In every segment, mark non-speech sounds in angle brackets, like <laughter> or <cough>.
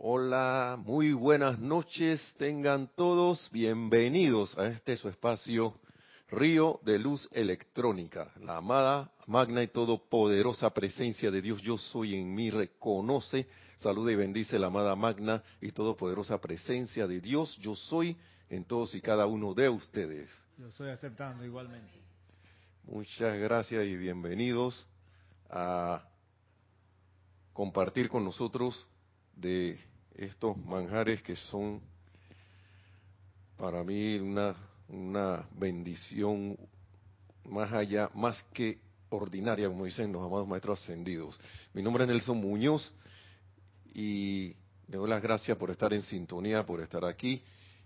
Hola, muy buenas noches, tengan todos bienvenidos a este su espacio Río de Luz Electrónica. La amada, magna y todopoderosa presencia de Dios yo soy en mí reconoce, saluda y bendice la amada magna y todopoderosa presencia de Dios yo soy en todos y cada uno de ustedes. Yo estoy aceptando igualmente. Muchas gracias y bienvenidos a compartir con nosotros de estos manjares que son para mí una, una bendición más allá, más que ordinaria, como dicen los amados maestros ascendidos. Mi nombre es Nelson Muñoz y le doy las gracias por estar en sintonía, por estar aquí.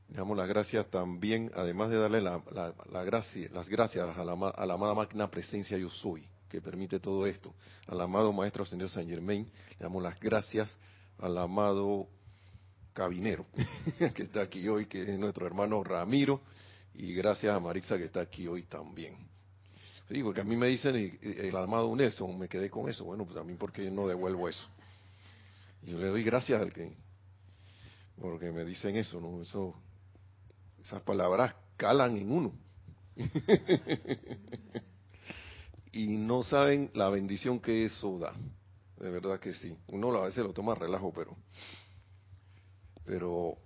Le damos las gracias también, además de darle las gracias a la, amada máquina presencia yo soy, que permite todo esto. Al amado Maestro Ascendido San Germain, le damos las gracias al amado Cabinero, <laughs> que está aquí hoy, que es nuestro hermano Ramiro, y gracias a Marisa que está aquí hoy también. Sí, porque a mí me dicen el amado Nelson, me quedé con eso. Bueno, pues a mí porque no devuelvo eso. Yo le doy gracias al que, porque me dicen eso, ¿no? Eso, esas palabras calan en uno. <laughs> y no saben la bendición que eso da. De verdad que sí. Uno a veces lo toma relajo, pero pero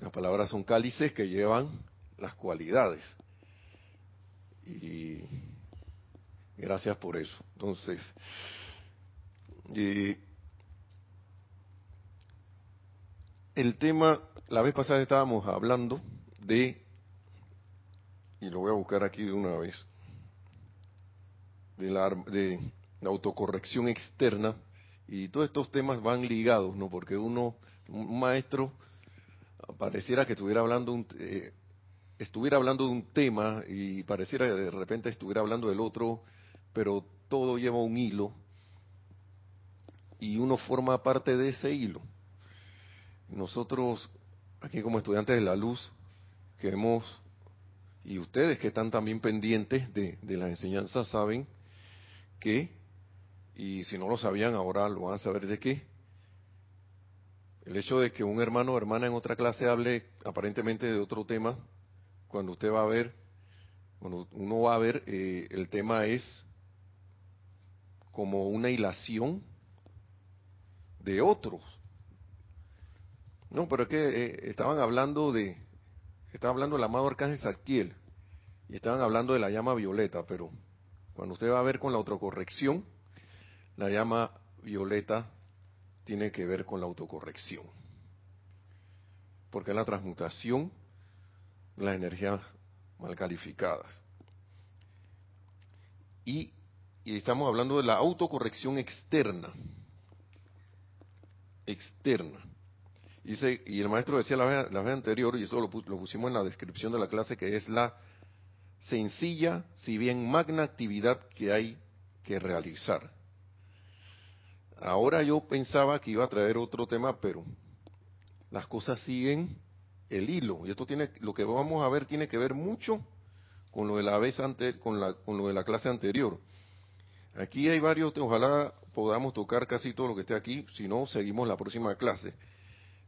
las palabras son cálices que llevan las cualidades. Y gracias por eso. Entonces, el tema, la vez pasada estábamos hablando de, y lo voy a buscar aquí de una vez, de la, de la autocorrección externa, y todos estos temas van ligados, ¿no? Porque uno un maestro pareciera que estuviera hablando un, eh, estuviera hablando de un tema y pareciera que de repente estuviera hablando del otro, pero todo lleva un hilo y uno forma parte de ese hilo. Nosotros, aquí como estudiantes de la luz, que hemos, y ustedes que están también pendientes de, de las enseñanzas, saben que, y si no lo sabían, ahora lo van a saber de qué, el hecho de que un hermano o hermana en otra clase hable aparentemente de otro tema, cuando usted va a ver, cuando uno va a ver, eh, el tema es como una hilación de otros. No, pero es que eh, estaban hablando de, estaban hablando del amado Arcángel Sartiel y estaban hablando de la llama violeta, pero cuando usted va a ver con la autocorrección, la llama violeta tiene que ver con la autocorrección. Porque es la transmutación de las energías mal calificadas. Y, estamos hablando de la autocorrección externa. Externa. Y el maestro decía la vez, anterior, y eso lo, lo pusimos en la descripción de la clase, que es la sencilla, si bien magna actividad que hay que realizar Ahora yo pensaba que iba a traer otro tema, pero las cosas siguen el hilo. Y esto tiene, lo que vamos a ver tiene que ver mucho con lo de la vez ante, con, la, con lo de la clase anterior. Aquí hay varios, ojalá podamos tocar casi todo lo que esté aquí, si no, seguimos la próxima clase.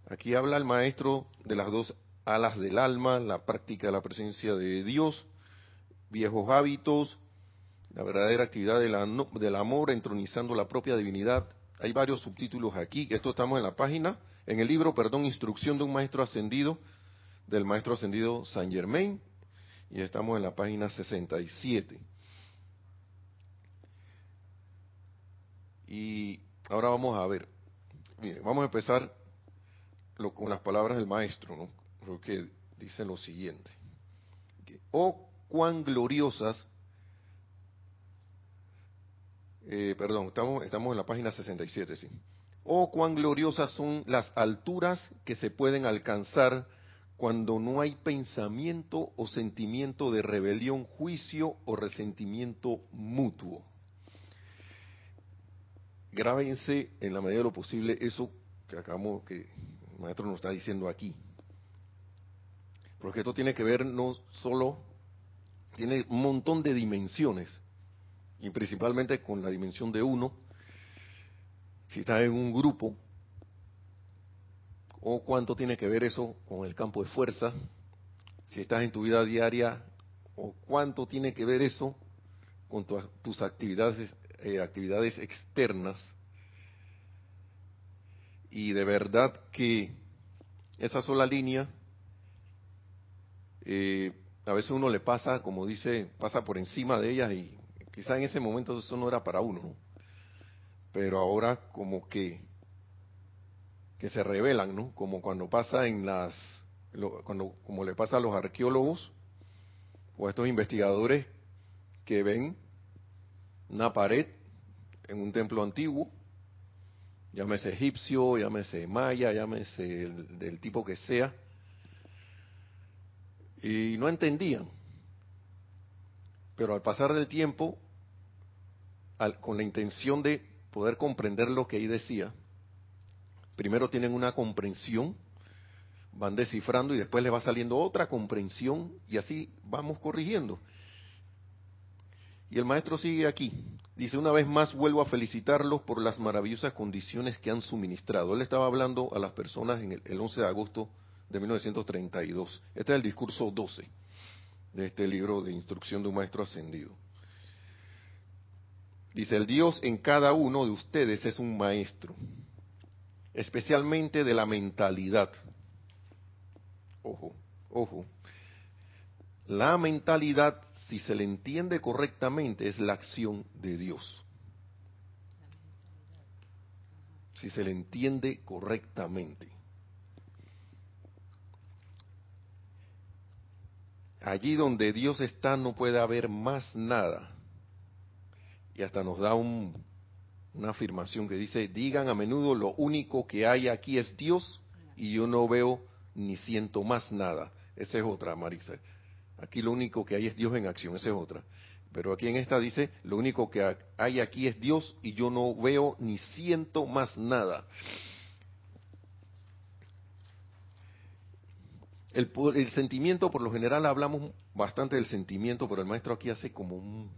Aquí habla el maestro de las dos alas del alma, la práctica de la presencia de Dios, viejos hábitos, la verdadera actividad del amor entronizando la propia divinidad hay varios subtítulos aquí. Esto estamos en la página, en el libro, perdón, Instrucción de un Maestro Ascendido, del Maestro Ascendido Saint Germain, y estamos en la página 67. Y ahora vamos a ver, vamos a empezar con las palabras del maestro, ¿no? Porque dice lo siguiente. Oh, cuán gloriosas eh, perdón, estamos, estamos en la página 67, sí. Oh, cuán gloriosas son las alturas que se pueden alcanzar cuando no hay pensamiento o sentimiento de rebelión, juicio o resentimiento mutuo. Grábense en la medida de lo posible eso que acabamos, que el maestro nos está diciendo aquí. Porque esto tiene que ver no solo, tiene un montón de dimensiones y principalmente con la dimensión de uno, si estás en un grupo o cuánto tiene que ver eso con el campo de fuerza, si estás en tu vida diaria, o cuánto tiene que ver eso con tus actividades, eh, actividades externas. Y de verdad que esa sola línea, eh, a veces uno le pasa, como dice, pasa por encima de ellas y quizá en ese momento eso no era para uno, pero ahora como que que se revelan, ¿no? Como cuando pasa en las, cuando, como le pasa a los arqueólogos o a estos investigadores que ven una pared en un templo antiguo, llámese egipcio, llámese maya, llámese del tipo que sea, y no entendían. Pero al pasar del tiempo, con la intención de poder comprender lo que ahí decía, primero tienen una comprensión, van descifrando y después les va saliendo otra comprensión y así vamos corrigiendo. Y el maestro sigue aquí. Dice, una vez más vuelvo a felicitarlos por las maravillosas condiciones que han suministrado. Él estaba hablando a las personas en el, 11 de agosto de 1932. Este es el discurso 12 de este libro de instrucción de un maestro ascendido. Dice, el Dios en cada uno de ustedes es un maestro especialmente de la mentalidad. Ojo, ojo. La mentalidad, si se le entiende correctamente, es la acción de Dios. Si se le entiende correctamente. Allí donde Dios está no puede haber más nada. Y hasta nos da un, una afirmación que dice, digan a menudo lo único que hay aquí es Dios y yo no veo ni siento más nada. Esa es otra, Marisa. Aquí lo único que hay es Dios en acción, esa es otra. Pero aquí en esta dice, lo único que hay aquí es Dios y yo no veo ni siento más nada. El, el sentimiento, por lo general hablamos bastante del sentimiento, pero el maestro aquí hace como un,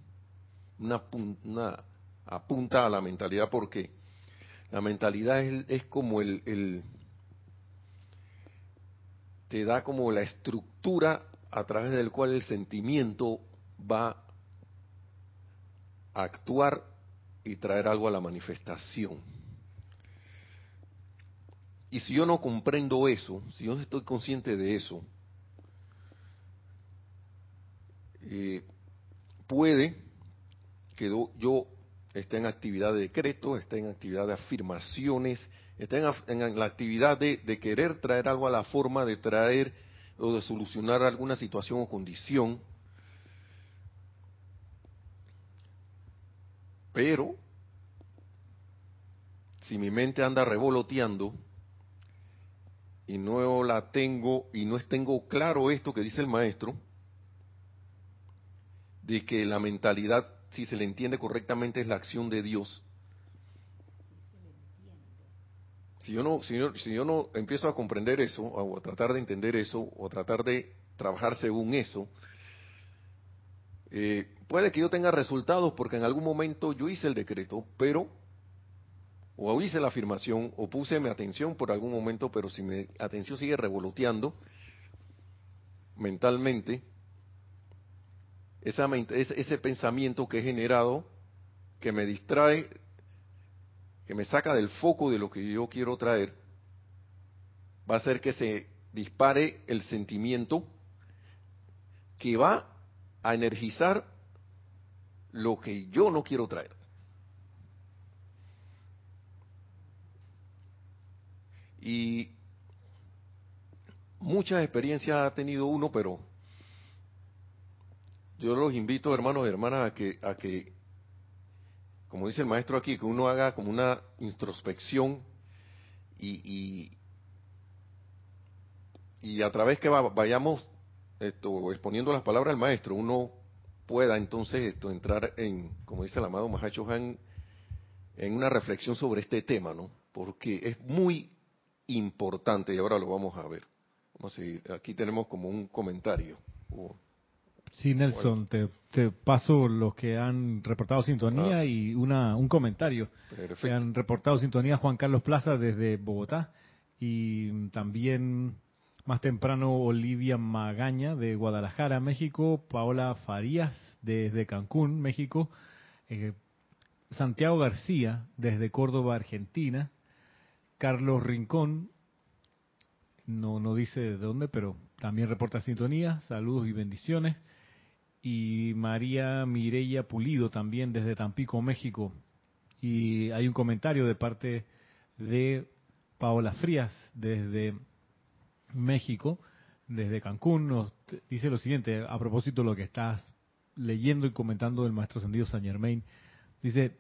una, una apunta a la mentalidad porque la mentalidad es, como el, el, te da como la estructura a través del cual el sentimiento va a actuar y traer algo a la manifestación. Y si yo no comprendo eso, si yo no estoy consciente de eso, eh, puede que yo está en actividad de decreto, está en actividad de afirmaciones, está en, la actividad de, de, querer traer algo a la forma, de traer o de solucionar alguna situación o condición. Pero, si mi mente anda revoloteando y no la tengo y no tengo claro esto que dice el maestro, de que la mentalidad si se le entiende correctamente, es la acción de Dios. Si yo no, si yo, no empiezo a comprender eso, o a tratar de entender eso, o a tratar de trabajar según eso, eh, puede que yo tenga resultados porque en algún momento yo hice el decreto, pero, o hice la afirmación, o puse mi atención por algún momento, pero si mi atención sigue revoloteando mentalmente, ese pensamiento que he generado, que me distrae, que me saca del foco de lo que yo quiero traer, va a hacer que se dispare el sentimiento que va a energizar lo que yo no quiero traer. Y muchas experiencias ha tenido uno, pero yo los invito, hermanos y hermanas, a que, a que, como dice el maestro aquí, que uno haga como una introspección y, y, a través que vayamos esto, exponiendo las palabras del maestro, uno pueda entonces esto entrar en, como dice el amado Mahacho Han, en una reflexión sobre este tema, ¿no? Porque es muy importante y ahora lo vamos a ver. Vamos a seguir. Aquí tenemos como un comentario. Sí, Nelson, te, paso los que han reportado sintonía ah. y una, un comentario. Se han reportado sintonía Juan Carlos Plaza desde Bogotá, y también más temprano Olivia Magaña de Guadalajara, México, Paola Farías desde Cancún, México, eh, Santiago García desde Córdoba, Argentina, Carlos Rincón, no, no dice de dónde, pero también reporta sintonía, saludos y bendiciones, y María Mireya Pulido también desde Tampico, México, y hay un comentario de parte de Paola Frías desde México, desde Cancún, nos dice lo siguiente, a propósito de lo que estás leyendo y comentando del Maestro Ascendido San Germain, dice,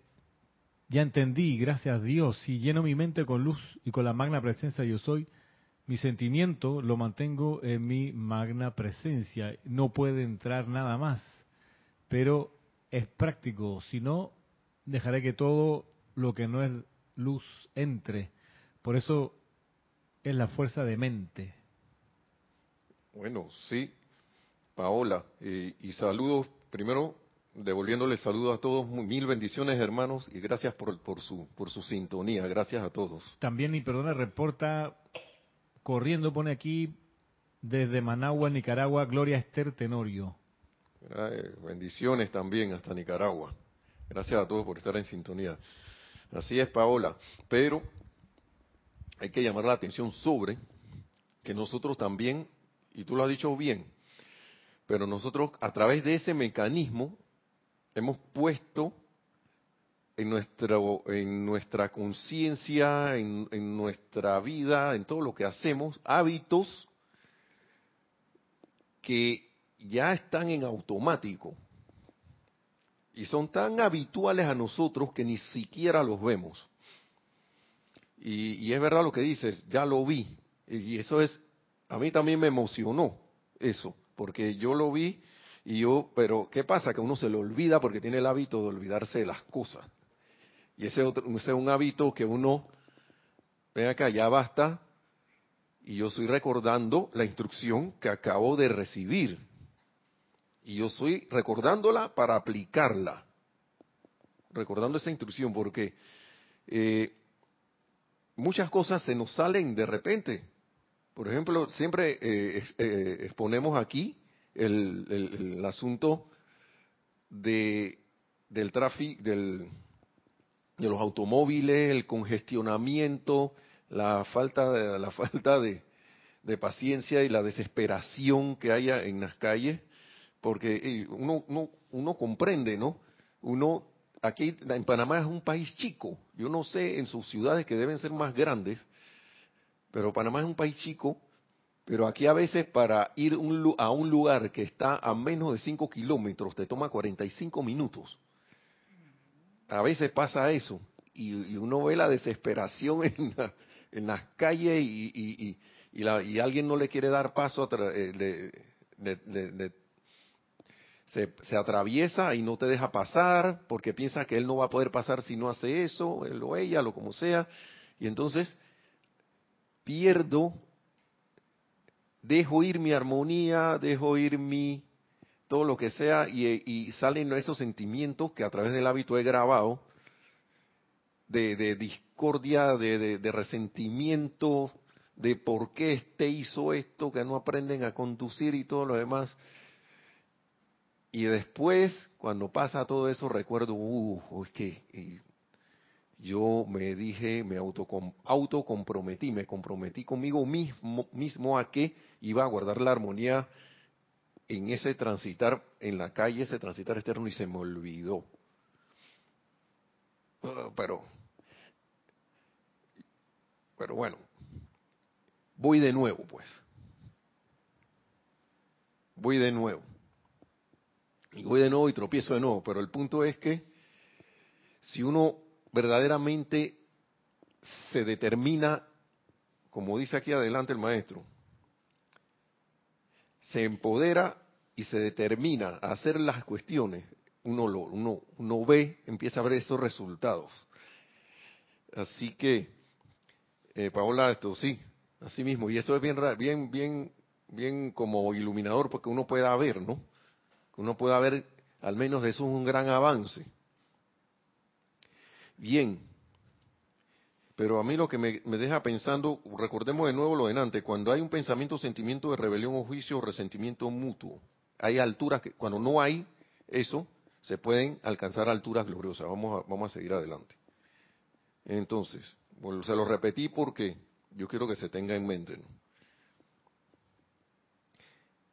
ya entendí, gracias a Dios, si lleno mi mente con luz y con la magna presencia yo soy, mi sentimiento lo mantengo en mi magna presencia, no puede entrar nada más, pero es práctico, si no, dejaré que todo lo que no es luz entre. Por eso es la fuerza de mente. Bueno, sí, Paola, y saludos primero, devolviéndole saludos a todos, mil bendiciones hermanos y gracias por, por, su, por su sintonía, gracias a todos. También, y perdona, reporta corriendo, pone aquí desde Managua, Nicaragua, Gloria Esther Tenorio. bendiciones también hasta Nicaragua. Gracias a todos por estar en sintonía. Así es, Paola. Pero hay que llamar la atención sobre que nosotros también, y tú lo has dicho bien, pero nosotros a través de ese mecanismo hemos puesto en, nuestro, en nuestra conciencia, en, en, nuestra vida, en todo lo que hacemos, hábitos que ya están en automático y son tan habituales a nosotros que ni siquiera los vemos. Y, y es verdad lo que dices, ya lo vi. Y eso es, a mí también me emocionó eso porque yo lo vi y yo, pero ¿qué pasa? Que uno se le olvida porque tiene el hábito de olvidarse de las cosas. Y ese, ese es un hábito que uno, ven acá, ya basta, y yo estoy recordando la instrucción que acabo de recibir. Y yo estoy recordándola para aplicarla. Recordando esa instrucción, porque eh, muchas cosas se nos salen de repente. Por ejemplo, siempre eh, eh, exponemos aquí el, asunto de, del tráfico, del, de los automóviles, el congestionamiento, la falta de, la falta de, paciencia y la desesperación que haya en las calles, porque uno, uno, uno comprende, ¿no? Uno, aquí en Panamá es un país chico, yo no sé en sus ciudades que deben ser más grandes, pero Panamá es un país chico, pero aquí a veces para ir a un lugar que está a menos de 5 kilómetros te toma 45 minutos. A veces pasa eso y, uno ve la desesperación <laughs> en, las calles y, alguien no le quiere dar paso, eh, se, se, atraviesa y no te deja pasar porque piensa que él no va a poder pasar si no hace eso, él o ella, lo como sea. Y entonces pierdo, dejo ir mi armonía, dejo ir mi todo lo que sea y, salen esos sentimientos que a través del hábito he grabado de, discordia, de, de, resentimiento, de por qué este hizo esto, que no aprenden a conducir y todo lo demás. Y después, cuando pasa todo eso, recuerdo, uh, es que yo me dije, me autocomprometí, me comprometí conmigo mismo, mismo a que iba a guardar la armonía en ese transitar en la calle, ese transitar externo y se me olvidó. Ah, pero, pero bueno, voy de nuevo pues. Voy de nuevo. Y voy de nuevo y tropiezo de nuevo. Pero el punto es que si uno verdaderamente se determina, como dice aquí adelante el maestro, se empodera y se determina a hacer las cuestiones, uno, lo, uno, uno ve, empieza a ver esos resultados. Así que, eh, Paola, esto sí, así mismo, y eso es bien, bien, bien, bien como iluminador porque uno pueda ver, ¿no? Uno pueda ver, al menos eso es un gran avance. Bien, Pero a mí lo que me, deja pensando, recordemos de nuevo lo de antes, cuando hay un pensamiento, sentimiento de rebelión o juicio o resentimiento mutuo, hay alturas que, cuando no hay eso, se pueden alcanzar alturas gloriosas. Vamos a, seguir adelante. Entonces, se lo repetí porque yo quiero que se tenga en mente.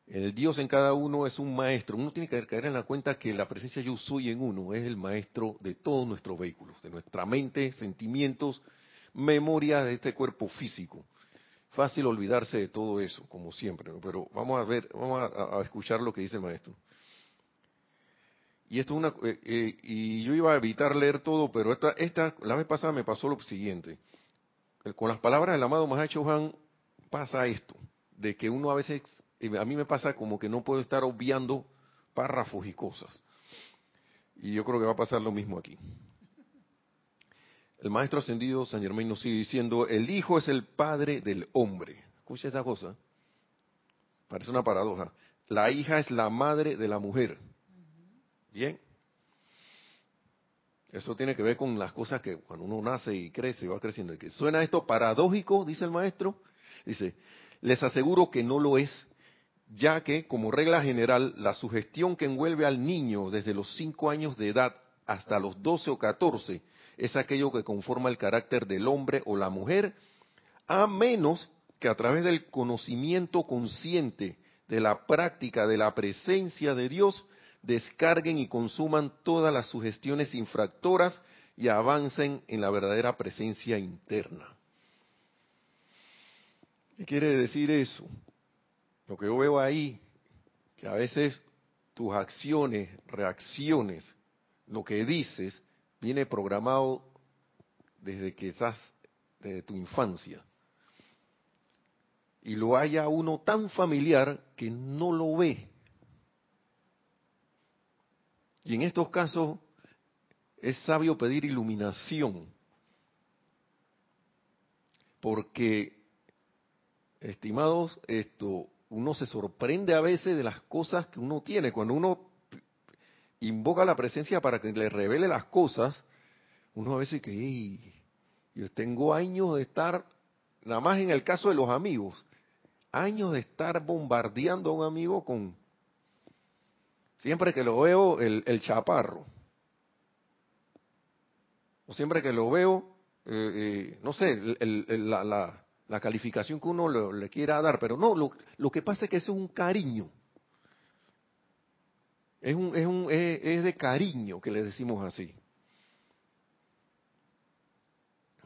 El Dios en cada uno es un maestro. Uno tiene que caer en la cuenta que la presencia yo soy en uno es el maestro de todos nuestros vehículos, de nuestra mente, sentimientos, memoria de este cuerpo físico. Fácil olvidarse de todo eso, como siempre, pero vamos a ver, vamos a, escuchar lo que dice el maestro. Y esto es una, eh, eh, y yo iba a evitar leer todo, pero esta, esta, la vez pasada me pasó lo siguiente. Con las palabras del amado Mahacho Han pasa esto, de que uno a veces, a mí me pasa como que no puedo estar obviando párrafos y cosas. Y yo creo que va a pasar lo mismo aquí. El maestro ascendido San Germain nos sigue diciendo, el Hijo es el Padre del hombre. Escucha esa cosa. Parece una paradoja. La hija es la madre de la mujer. Bien. Eso tiene que ver con las cosas que cuando uno nace y crece y va creciendo. Que suena esto paradójico, dice el maestro. Dice, les aseguro que no lo es, ya que como regla general la sugestión que envuelve al niño desde los cinco años de edad hasta los doce o catorce es aquello que conforma el carácter del hombre o la mujer, a menos que a través del conocimiento consciente de la práctica de la presencia de Dios, descarguen y consuman todas las sugestiones infractoras y avancen en la verdadera presencia interna. ¿Qué quiere decir eso? Lo que yo veo ahí, que a veces tus acciones, reacciones, lo que dices, viene programado desde que estás, desde tu infancia. Y lo haya uno tan familiar que no lo ve. Y en estos casos es sabio pedir iluminación. Porque, estimados, esto, uno se sorprende a veces de las cosas que uno tiene. Cuando uno invoca la presencia para que le revele las cosas, uno a veces que, yo tengo años de estar, nada más en el caso de los amigos, años de estar bombardeando a un amigo con, siempre que lo veo, el, chaparro. O siempre que lo veo, eh, eh, no sé, la, calificación que uno le, quiera dar, pero no, lo, lo que pasa es que eso es un cariño. Es, un, es, un, es, de cariño que le decimos así.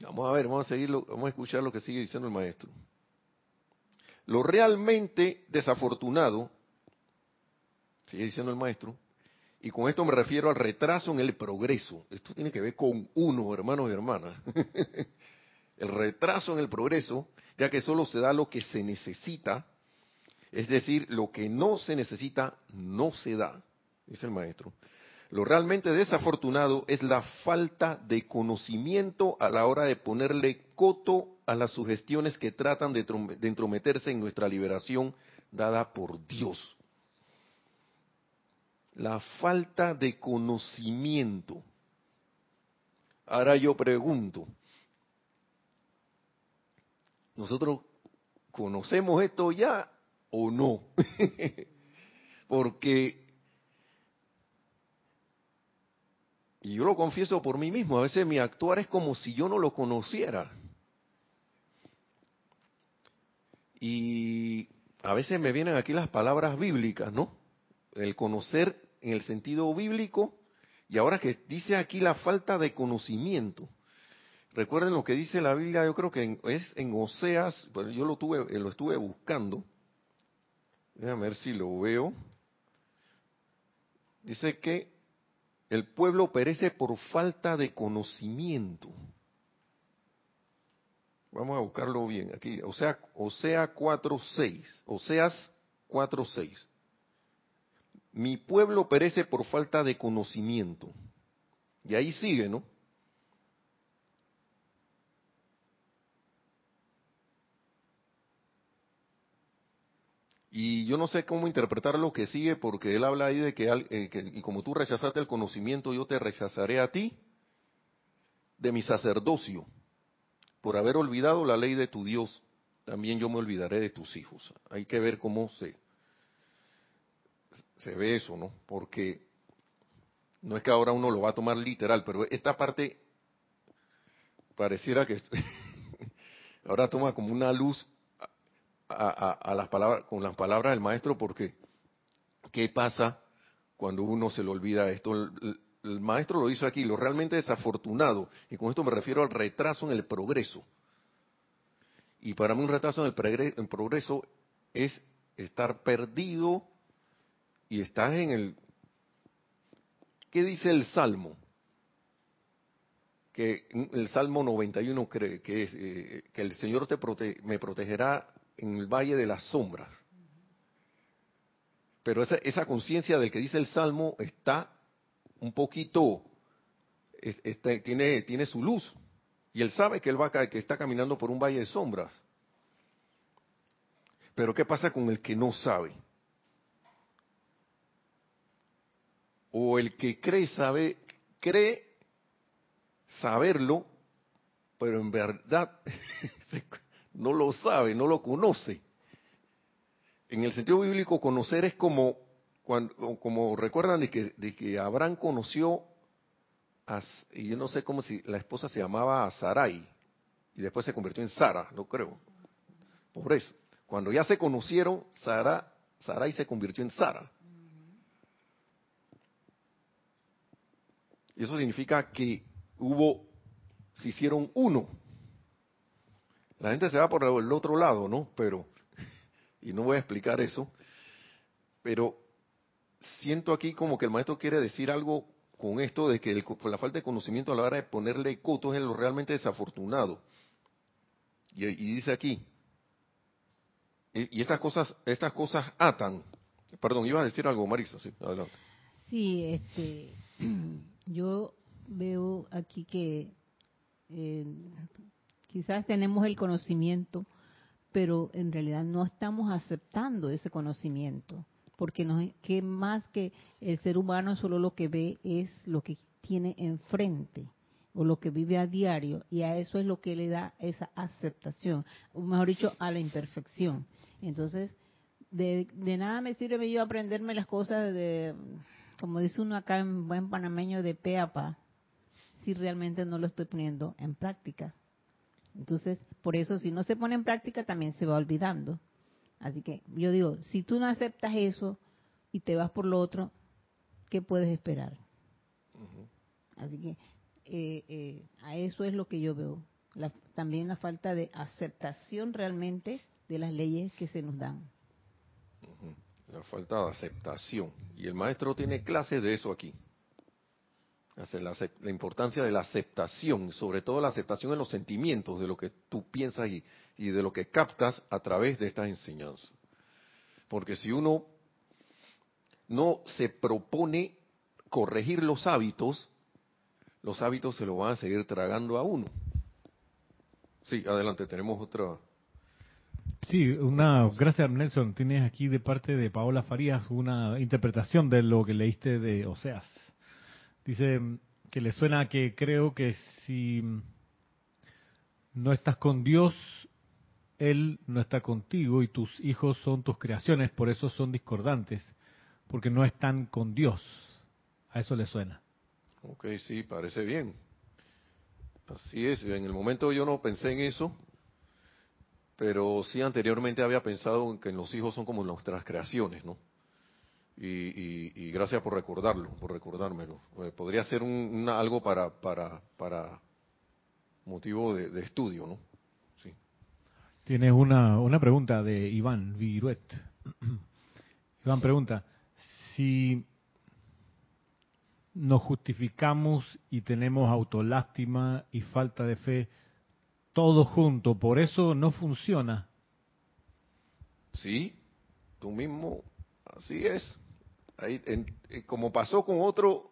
Vamos a ver, vamos a seguirlo, vamos a escuchar lo que sigue diciendo el maestro. Lo realmente desafortunado, sigue diciendo el maestro, y con esto me refiero al retraso en el progreso. Esto tiene que ver con uno, hermanos y hermanas. <laughs> el retraso en el progreso, ya que solo se da lo que se necesita, es decir, lo que no se necesita no se da dice el maestro. Lo realmente desafortunado es la falta de conocimiento a la hora de ponerle coto a las sugestiones que tratan de, entrometerse en nuestra liberación dada por Dios. La falta de conocimiento. Ahora yo pregunto, ¿nosotros conocemos esto ya o no? <laughs> Porque Y yo lo confieso por mí mismo, a veces mi actuar es como si yo no lo conociera. Y a veces me vienen aquí las palabras bíblicas, ¿no? El conocer en el sentido bíblico y ahora que dice aquí la falta de conocimiento. Recuerden lo que dice la Biblia, yo creo que es en Oseas, yo lo tuve, lo estuve buscando. Déjame ver si lo veo. Dice que el pueblo perece por falta de conocimiento. Vamos a buscarlo bien aquí. O sea, Osea 4.6. Oseas 4.6. Mi pueblo perece por falta de conocimiento. Y ahí sigue, ¿no? Y yo no sé cómo interpretar lo que sigue porque él habla ahí de que, eh, y como tú rechazaste el conocimiento, yo te rechazaré a ti de mi sacerdocio. por haber olvidado la ley de tu Dios, también yo me olvidaré de tus hijos. Hay que ver cómo se, se ve eso, ¿no? Porque no es que ahora uno lo va a tomar literal, pero esta parte pareciera que <laughs> ahora toma como una luz a, las palabras, con las palabras del maestro, porque ¿qué pasa cuando uno se le olvida esto? El, maestro lo hizo aquí, lo realmente desafortunado, y con esto me refiero al retraso en el progreso. Y para mí un retraso en el progreso es estar perdido y estás en el... ¿Qué dice el Salmo? Que el Salmo 91 cree que es eh, que el Señor te me protegerá en el valle de las sombras. Pero esa, esa conciencia del que dice el Salmo está un poquito, este, tiene, tiene su luz. Y él sabe que él va que está caminando por un valle de sombras. Pero ¿qué pasa con el que no sabe? O el que cree sabe, cree saberlo, pero en verdad <laughs> no lo sabe, no lo conoce. En el sentido bíblico, conocer es como, cuando, como recuerdan de que, de que Abraham conoció y yo no sé cómo si la esposa se llamaba Sarai y después se convirtió en Sara, no creo. Por eso, cuando ya se conocieron, Sara, Sarai se convirtió en Sara. Y eso significa que hubo, se hicieron uno. La gente se va por el otro lado, ¿no? Pero, y no voy a explicar eso, pero siento aquí como que el maestro quiere decir algo con esto de que por la falta de conocimiento a la hora de ponerle coto es lo realmente desafortunado. Y, dice aquí, y, estas cosas, estas cosas atan. Perdón, ibas a decir algo, Marisa, sí, adelante. Sí, este, <clears throat> yo veo aquí que eh, quizás tenemos el conocimiento, pero en realidad no estamos aceptando ese conocimiento porque no que más que el ser humano solo lo que ve es lo que tiene enfrente o lo que vive a diario y a eso es lo que le da esa aceptación, o mejor dicho, a la imperfección. Entonces, de, nada me sirve yo aprenderme las cosas de, como dice uno acá en buen panameño, de pe a pa, si realmente no lo estoy poniendo en práctica. Entonces, por eso si no se pone en práctica también se va olvidando. Así que yo digo, si tú no aceptas eso y te vas por lo otro, ¿qué puedes esperar? Así que eh, eh, a eso es lo que yo veo. también la falta de aceptación realmente de las leyes que se nos dan. La falta de aceptación. Y el maestro tiene clases de eso aquí. La, la, importancia de la aceptación, sobre todo la aceptación en los sentimientos de lo que tú piensas y, y de lo que captas a través de estas enseñanzas. Porque si uno no se propone corregir los hábitos, los hábitos se lo van a seguir tragando a uno. Sí, adelante, tenemos otra. Sí, una, gracias Nelson, tienes aquí de parte de Paola Farías una interpretación de lo que leíste de Oseas. Dice que le suena que creo que si no estás con Dios, él no está contigo y tus hijos son tus creaciones, por eso son discordantes, porque no están con Dios. A eso le suena. Ok, sí, parece bien. Así es, en el momento yo no pensé en eso, pero sí anteriormente había pensado en que los hijos son como nuestras creaciones, ¿no? Y, gracias por recordarlo, por recordármelo. Eh, podría ser un, algo para, para, para motivo de estudio, ¿no? Tienes una, una pregunta de Iván Viruet. <clears throat> Iván pregunta, si nos justificamos y tenemos autolástima y falta de fe, todo junto, por eso no funciona. Sí, tú mismo, así es. Ahí, como pasó con otro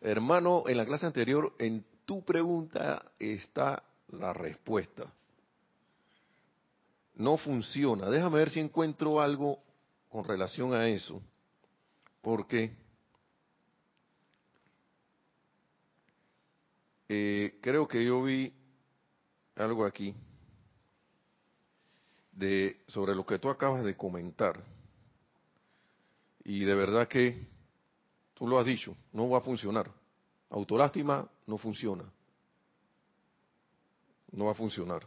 hermano en la clase anterior, en tu pregunta está la respuesta no funciona. Déjame ver si encuentro algo con relación a eso, porque eh, creo que yo vi algo aquí de sobre lo que tú acabas de comentar. Y de verdad que tú lo has dicho, no va a funcionar. Autolástima no funciona. No va a funcionar.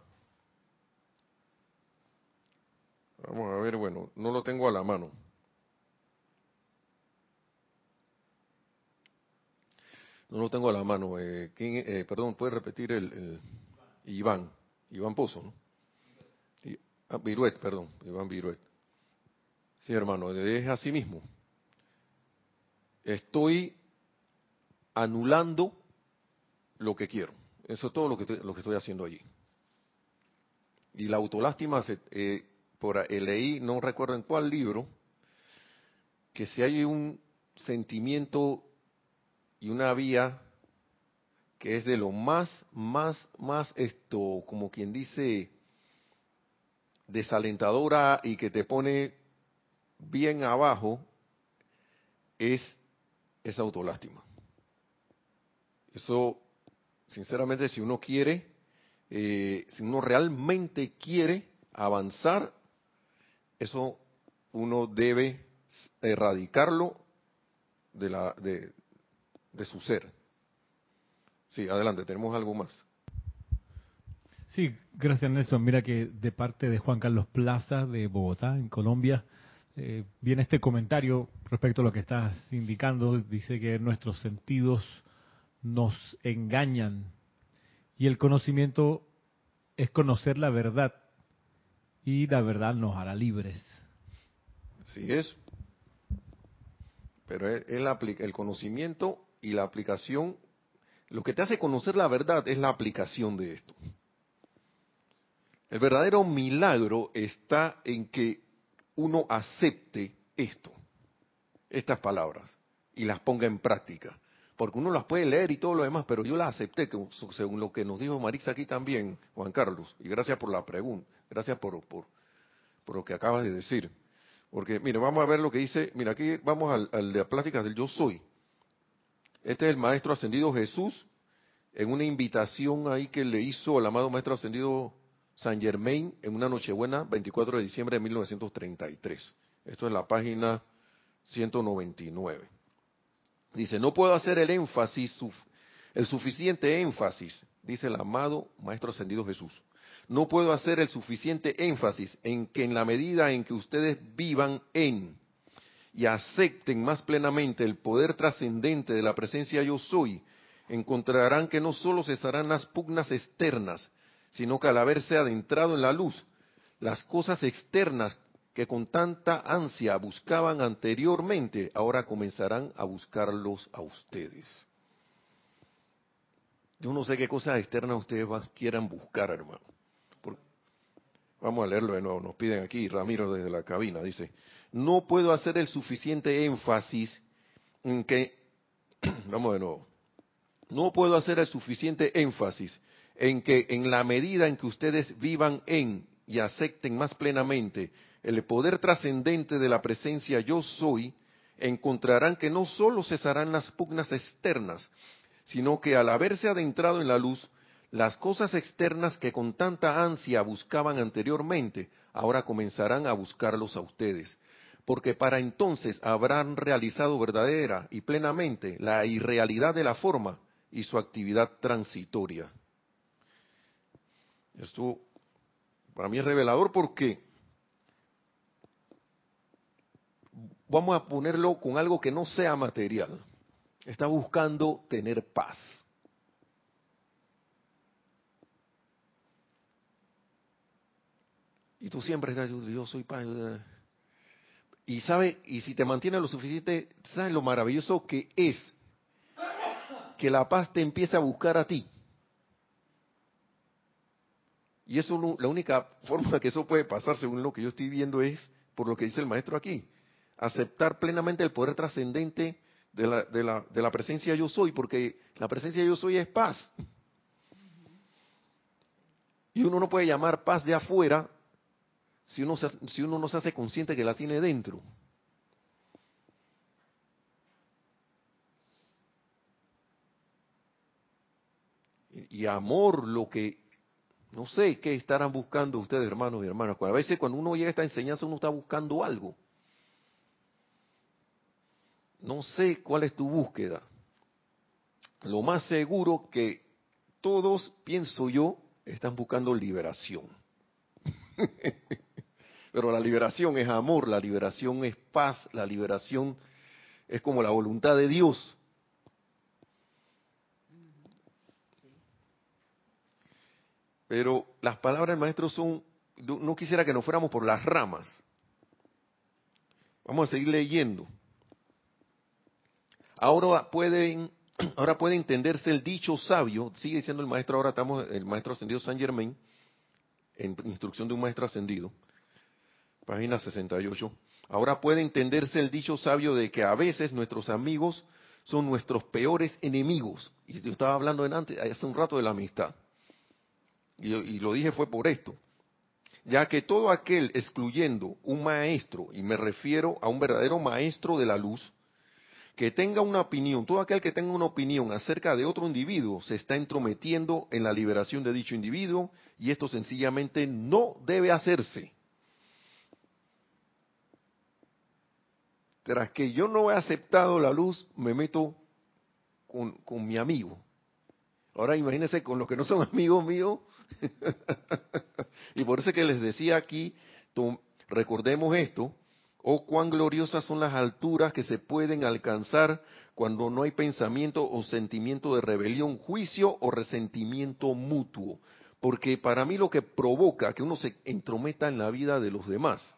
Vamos a ver, bueno, no lo tengo a la mano. No lo tengo a la mano. Eh, eh perdón, ¿puede repetir el, Iván? Iván Pozo, ¿no? Ah, Viruet, perdón, Iván Viruet. Sí, hermano, es así mismo. Estoy anulando lo que quiero. Eso es todo lo que estoy, lo que estoy haciendo allí. Y la autolástima, eh, por eh, leí, no recuerdo en cuál libro, que si hay un sentimiento y una vía que es de lo más, más, más esto, como quien dice, desalentadora y que te pone bien abajo, es esa autolástima. Eso, sinceramente, si uno quiere, eh, si uno realmente quiere avanzar, eso uno debe erradicarlo de, la, de, de su ser. Sí, adelante, tenemos algo más. Sí, gracias Nelson. Mira que de parte de Juan Carlos Plaza de Bogotá, en Colombia, eh, viene este comentario respecto a lo que estás indicando. Dice que nuestros sentidos nos engañan y el conocimiento es conocer la verdad y la verdad nos hará libres. Sí es. Pero el conocimiento y la aplicación, lo que te hace conocer la verdad es la aplicación de esto. El verdadero milagro está en que uno acepte esto, estas palabras, y las ponga en práctica. Porque uno las puede leer y todo lo demás, pero yo las acepté, según lo que nos dijo Marisa aquí también, Juan Carlos. Y gracias por la pregunta, gracias por, por, lo que acabas de decir. Porque, mire, vamos a ver lo que dice, mira, aquí vamos al, al de las pláticas del yo soy. Este es el maestro ascendido Jesús, en una invitación ahí que le hizo al amado maestro ascendido San Germain en una Nochebuena, 24 de diciembre de 1933. Esto es la página 199. Dice, no puedo hacer el énfasis, el suficiente énfasis, dice el amado Maestro Ascendido Jesús. No puedo hacer el suficiente énfasis en que en la medida en que ustedes vivan en y acepten más plenamente el poder trascendente de la presencia yo soy, encontrarán que no solo cesarán las pugnas externas, sino que al haberse adentrado en la luz, las cosas externas que con tanta ansia buscaban anteriormente, ahora comenzarán a buscarlos a ustedes. Yo no sé qué cosas externas ustedes quieran buscar, hermano. vamos a leerlo de nuevo, nos piden aquí, Ramiro desde la cabina, dice, no puedo hacer el suficiente énfasis en que, <clears throat> vamos de nuevo, no puedo hacer el suficiente énfasis en que en la medida en que ustedes vivan en y acepten más plenamente el poder trascendente de la presencia yo soy, encontrarán que no solo cesarán las pugnas externas, sino que al haberse adentrado en la luz, las cosas externas que con tanta ansia buscaban anteriormente, ahora comenzarán a buscarlos a ustedes, porque para entonces habrán realizado verdadera y plenamente la irrealidad de la forma y su actividad transitoria. Esto para mí es revelador porque vamos a ponerlo con algo que no sea material. Está buscando tener paz. Y tú siempre estás, yo soy paz. Y sabe, y si te mantiene lo suficiente, ¿sabes lo maravilloso que es? Que la paz te empiece a buscar a ti. Y eso, la única forma que eso puede pasar, según lo que yo estoy viendo, es por lo que dice el maestro aquí. Aceptar plenamente el poder trascendente de la, de, la, de la presencia yo soy, porque la presencia yo soy es paz. Y uno no puede llamar paz de afuera si uno, si uno no se hace consciente que la tiene dentro. y amor lo que No sé qué estarán buscando ustedes, hermanos y hermanas. A veces cuando uno llega a esta enseñanza, uno está buscando algo. No sé cuál es tu búsqueda. Lo más seguro que todos, pienso yo, están buscando liberación. <laughs> Pero la liberación es amor, la liberación es paz, la liberación es como la voluntad de Dios. Pero las palabras del maestro son, no quisiera que nos fuéramos por las ramas. Vamos a seguir leyendo. Ahora pueden, <clears throat> ahora puede entenderse el dicho sabio, sigue diciendo el maestro, ahora estamos, el maestro ascendido San Germain, en instrucción de un maestro ascendido, página 68. Ahora puede entenderse el dicho sabio de que a veces nuestros amigos son nuestros peores enemigos. Y yo estaba hablando en antes, hace un rato de la amistad. Y, lo dije fue por esto. Ya que todo aquel excluyendo un maestro, y me refiero a un verdadero maestro de la luz, que tenga una opinión, todo aquel que tenga una opinión acerca de otro individuo se está entrometiendo en la liberación de dicho individuo y esto sencillamente no debe hacerse. Tras que yo no he aceptado la luz, me meto con, con mi amigo. Ahora imagínense con los que no son <laughs> amigos míos. <laughs> y por eso que les decía aquí, recordemos esto, Oh, cuán gloriosas son las alturas que se pueden alcanzar cuando no hay pensamiento o sentimiento de rebelión, juicio o resentimiento mutuo. Porque para mí lo que provoca que uno se entrometa en la vida de los demás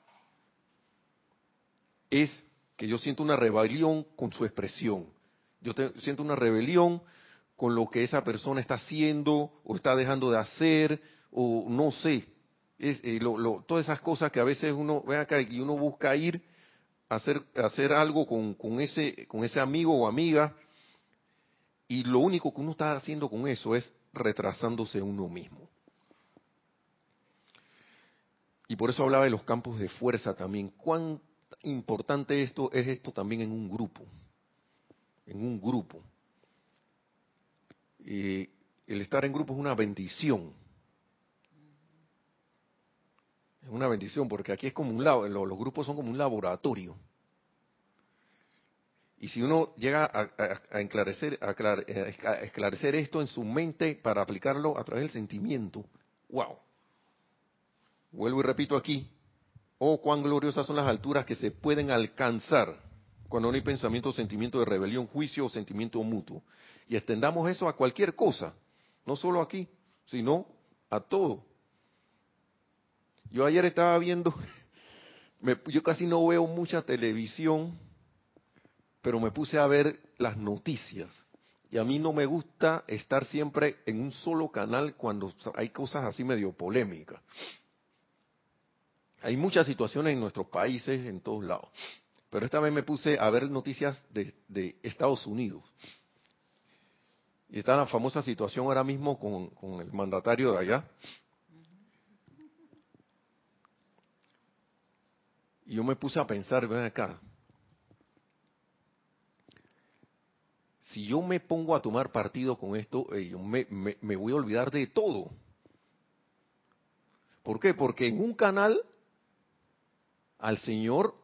es que yo siento una rebelión con su expresión. Yo siento una rebelión con lo que esa persona está haciendo o está dejando de hacer o no sé es, eh, todas esas cosas que a veces uno ve acá y uno busca ir a hacer, hacer algo con, con, ese, con ese amigo o amiga y lo único que uno está haciendo con eso es retrasándose uno mismo. Y por eso hablaba de los campos de fuerza también. Cuán importante esto es esto también en un grupo. En un grupo. Y el estar en grupo es una bendición es una bendición porque aquí es como un lado, los, grupos son como un laboratorio. Y si uno llega a, eh, a, esclarecer esto en su mente para aplicarlo a través del sentimiento, wow. Vuelvo y repito aquí, oh, cuán gloriosas son las alturas que se pueden alcanzar cuando no hay pensamiento sentimiento de rebelión, juicio o sentimiento mutuo. Y extendamos eso a cualquier cosa, no solo aquí, sino a todo. Yo ayer estaba viendo, <laughs> yo casi no veo mucha televisión, pero me puse a ver las noticias. Y a mí no me gusta estar siempre en un solo canal cuando hay cosas así medio polémicas. Hay muchas situaciones en nuestros países, en todos lados. Pero esta vez me puse a ver noticias de, Estados Unidos. Y está la famosa situación ahora mismo con, con el mandatario de allá, Y yo me puse a pensar, ven acá, si yo me pongo a tomar partido con esto, eh, yo me, me, voy a olvidar de todo. ¿Por qué? Porque en un canal al Señor,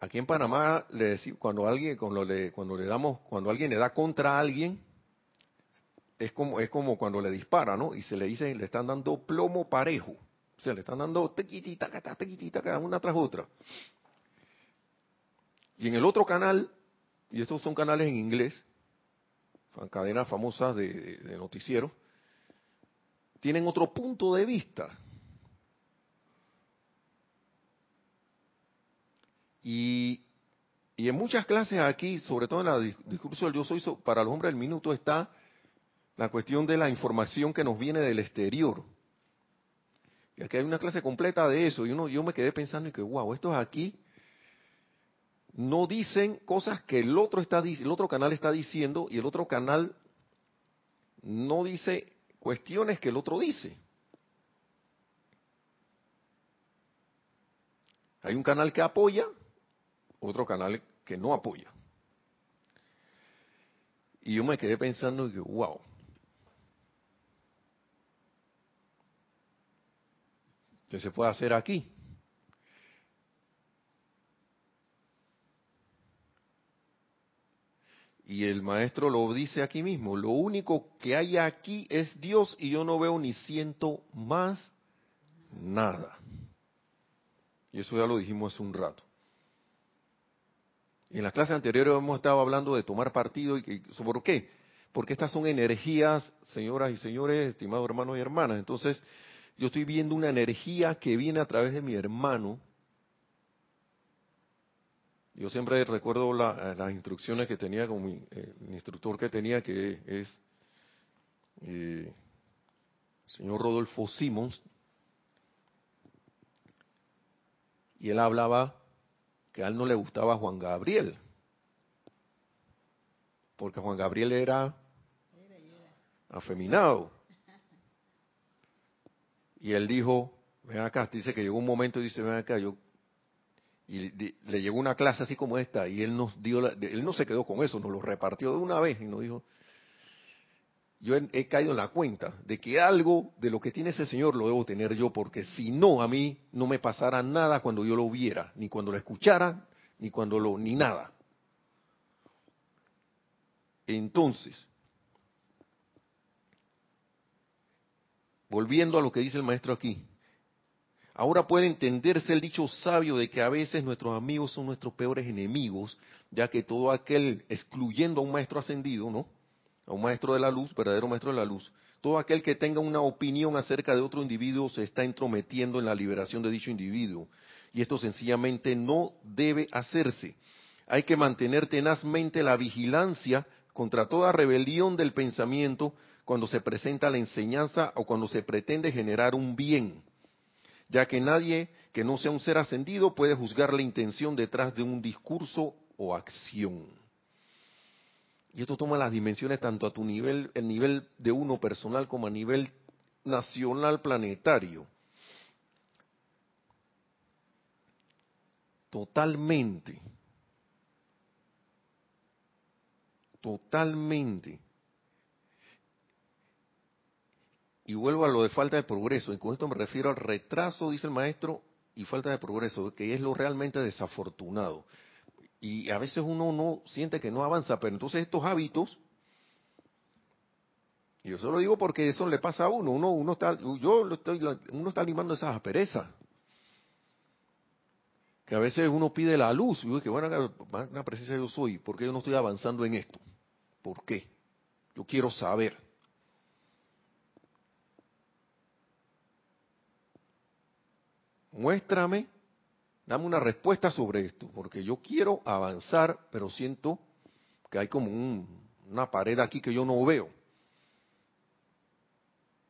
aquí en Panamá, le decimos, cuando alguien, cuando le, cuando le damos, cuando alguien le da contra alguien, es como, es como cuando le dispara, ¿no? Y se le dice, le están dando plomo parejo. O sea, le están dando tequitita, una tras otra. Y en el otro canal, y estos son canales en inglés, cadenas famosas de, de noticiero, tienen otro punto de vista. Y, y, en muchas clases aquí, sobre todo en la discurso del yo soy, para el hombre del minuto está la cuestión de la información que nos viene del exterior. Y aquí hay una clase completa de eso. Y uno, yo me quedé pensando y que, wow, estos aquí no dicen cosas que el otro, está, el otro canal está diciendo y el otro canal no dice cuestiones que el otro dice. Hay un canal que apoya, otro canal que no apoya. Y yo me quedé pensando que, wow, que se puede hacer aquí. Y el maestro lo dice aquí mismo, lo único que hay aquí es Dios y yo no veo ni siento más nada. Y eso ya lo dijimos hace un rato. En las clases anteriores hemos estado hablando de tomar partido y ¿por qué? Porque estas son energías, señoras y señores, estimados hermanos y hermanas. Entonces, yo estoy viendo una energía que viene a través de mi hermano. Yo siempre recuerdo las instrucciones que tenía con mi eh, instructor que tenía, que es eh, el señor Rodolfo Simons, y él hablaba que a él no le gustaba Juan Gabriel, porque Juan Gabriel era afeminado. Y él dijo, ven acá, dice que llegó un momento y dice, ven acá, yo y le llegó una clase así como esta y él nos dio, él no se quedó con eso, nos lo repartió de una vez y nos dijo, yo he, caído en la cuenta de que algo de lo que tiene ese señor lo debo tener yo, porque si no, a mí no me pasara nada cuando yo lo viera, ni cuando lo escuchara, ni cuando lo, ni nada. Entonces, volviendo a lo que dice el maestro aquí, ahora puede entenderse el dicho sabio de que a veces nuestros amigos son nuestros peores enemigos, ya que todo aquel, excluyendo a un maestro ascendido, ¿no? a un maestro de la luz, verdadero maestro de la luz, todo aquel que tenga una opinión acerca de otro individuo se está entrometiendo en la liberación de dicho individuo. Y esto sencillamente no debe hacerse. Hay que mantener tenazmente la vigilancia contra toda rebelión del pensamiento cuando se presenta la enseñanza o cuando se pretende generar un bien, ya que nadie que no sea un ser ascendido puede juzgar la intención detrás de un discurso o acción. Y esto toma las dimensiones tanto a tu nivel, el nivel de uno personal como a nivel nacional planetario. Totalmente. Totalmente. Y vuelvo a lo de falta de progreso. Y con esto me refiero al retraso, dice el maestro, y falta de progreso, que es lo realmente desafortunado y a veces uno no siente que no avanza, pero entonces estos hábitos, y yo solo digo porque eso le pasa a uno, uno, uno está, yo estoy, uno está animando esas asperezas. Que a veces uno pide la luz, y digo que bueno, una presencia yo soy, ¿por qué yo no estoy avanzando en esto? ¿Por qué? Yo quiero saber. Muéstrame Dame una respuesta sobre esto, porque yo quiero avanzar, pero siento que hay como una pared aquí que yo no veo.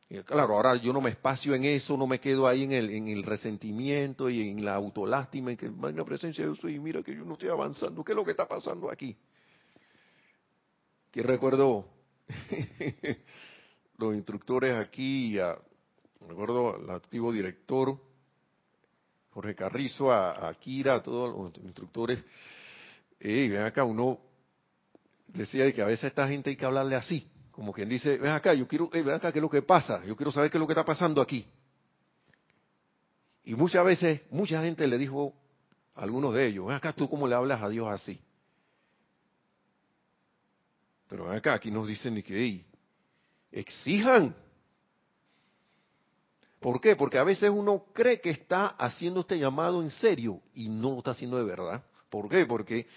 Y claro, ahora yo no me espacio en eso, no me quedo ahí en el, en el resentimiento y en la autolástima, en que en la presencia de Dios y mira que yo no estoy avanzando, ¿qué es lo que está pasando aquí? Que recuerdo <laughs> los instructores aquí, recuerdo al activo director, Jorge Carrizo, a, Kira, a todos los instructores, y ven acá, uno decía que a veces a esta gente hay que hablarle así, como quien dice, ven acá, yo quiero, ven acá, ¿qué es lo que pasa? Yo quiero saber qué es lo que está pasando aquí. Y muchas veces, mucha gente le dijo a algunos de ellos, ven acá, ¿tú cómo le hablas a Dios así? Pero ven acá, aquí nos dicen que, exijan, ¿Por qué? Porque a veces uno cree que está haciendo este llamado en serio y no lo está haciendo de verdad. ¿Por qué? Porque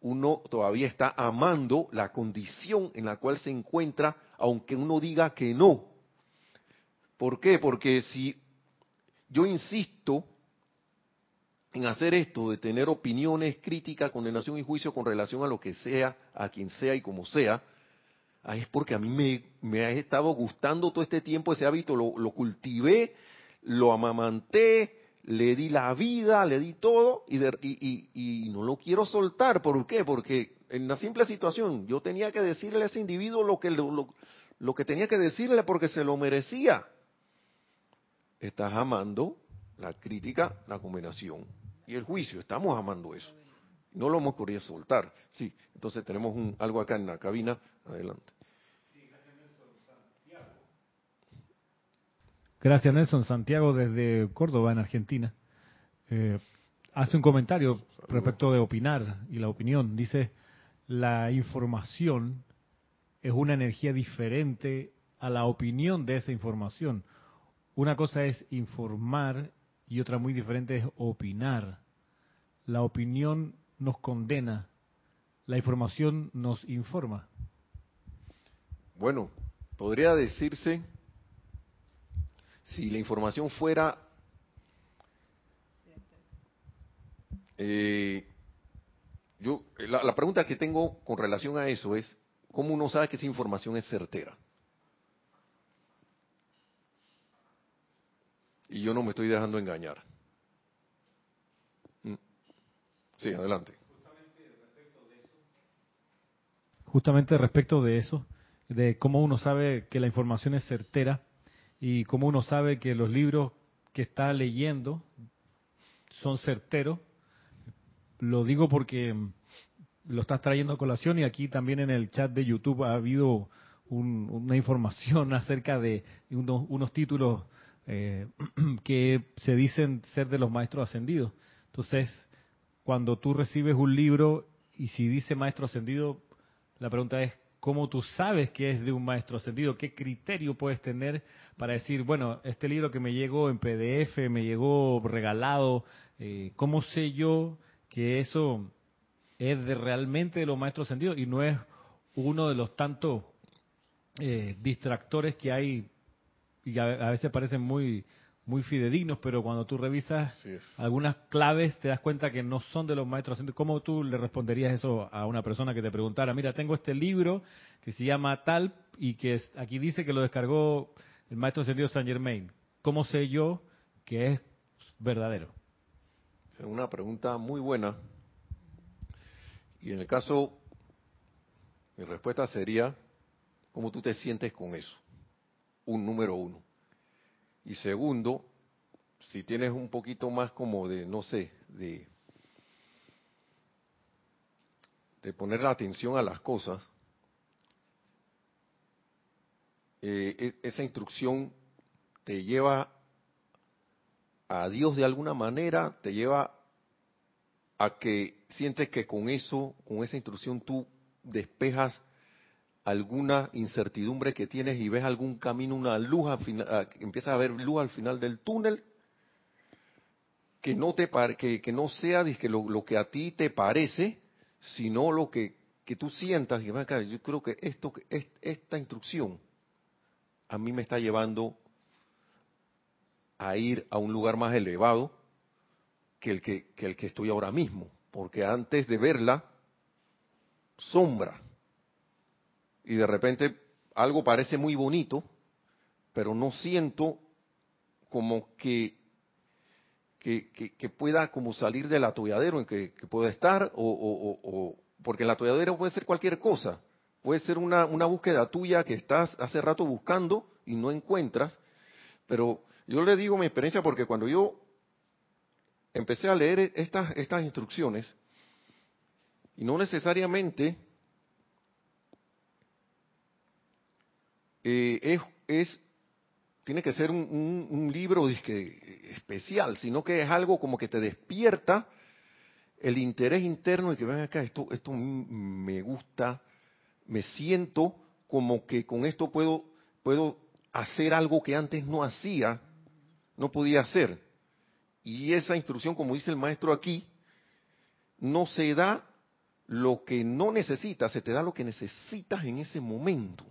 uno todavía está amando la condición en la cual se encuentra, aunque uno diga que no. ¿Por qué? Porque si yo insisto en hacer esto, de tener opiniones, críticas, condenación y juicio con relación a lo que sea, a quien sea y como sea, es porque a mí me, ha estado gustando todo este tiempo ese hábito, lo, cultivé, lo amamanté, le di la vida, le di todo y, y, no lo quiero soltar. ¿Por qué? Porque en la simple situación yo tenía que decirle a ese individuo lo que, lo, lo que tenía que decirle porque se lo merecía. Estás amando la crítica, la condenación y el juicio. Estamos amando eso. No lo hemos querido soltar. Sí, entonces tenemos un, algo acá en la cabina. Adelante. Gracias, Nelson. Santiago desde Córdoba, en Argentina. Eh, hace un comentario respecto de opinar y la opinión. Dice, la información es una energía diferente a la opinión de esa información. Una cosa es informar y otra muy diferente es opinar. La opinión nos condena, la información nos informa. Bueno, podría decirse, si la información fuera eh, yo la, la, pregunta que tengo con relación a eso es cómo uno sabe que esa información es certera y yo no me estoy dejando engañar. Mm. sí adelante. Justamente respecto de eso de cómo uno sabe que la información es certera y cómo uno sabe que los libros que está leyendo son certeros. Lo digo porque lo estás trayendo a colación y aquí también en el chat de YouTube ha habido una información <laughs> acerca de unos, unos títulos eh, <clears throat> que se dicen ser de los maestros ascendidos. Entonces, cuando tú recibes un libro y si dice maestro ascendido, la pregunta es, ¿cómo tú sabes que es de un maestro ascendido? ¿Qué criterio puedes tener para decir, bueno, este libro que me llegó en PDF, me llegó regalado, eh, ¿cómo sé yo que eso es de realmente de los maestros ascendidos y no es uno de los tantos eh, distractores que hay y a, veces parecen muy muy fidedignos, pero cuando tú revisas algunas claves te das cuenta que no son de los maestros. ¿Cómo tú le responderías eso a una persona que te preguntara, mira, tengo este libro que se llama tal y que aquí dice que lo descargó el maestro ascendido Saint Germain? ¿Cómo sé yo que es verdadero? Es una pregunta muy buena. Y en el caso, mi respuesta sería, ¿cómo tú te sientes con eso? Un número uno. Y segundo, si tienes un poquito más como de, no sé, de, poner la atención a las cosas, eh, e, esa instrucción te lleva a Dios de alguna manera, te lleva a que sientes que con eso, con esa instrucción tú despejas alguna incertidumbre que tienes y ves algún camino, una luz, al final, empiezas a ver luz al final del túnel, que no te que, que no sea lo, que a ti te parece, sino lo que, que tú sientas. Y yo creo que esto, esta instrucción a mí me está llevando a ir a un lugar más elevado que el que, que el que estoy ahora mismo, porque antes de verla, sombra y de repente algo parece muy bonito, pero no siento como que, que, pueda como salir del atolladero en que, pueda estar, o, o, porque el atolladero puede ser cualquier cosa, puede ser una, una búsqueda tuya que estás hace rato buscando y no encuentras, pero yo le digo mi experiencia porque cuando yo empecé a leer estas, estas instrucciones, y no necesariamente Eh, es, tiene que ser un, libro especial, sino que es algo como que te despierta el interés interno y que ven acá, esto, esto me gusta, me siento como que con esto puedo, puedo hacer algo que antes no hacía, no podía hacer. Y esa instrucción, como dice el maestro aquí, no se da lo que no necesitas, se te da lo que necesitas en ese momento.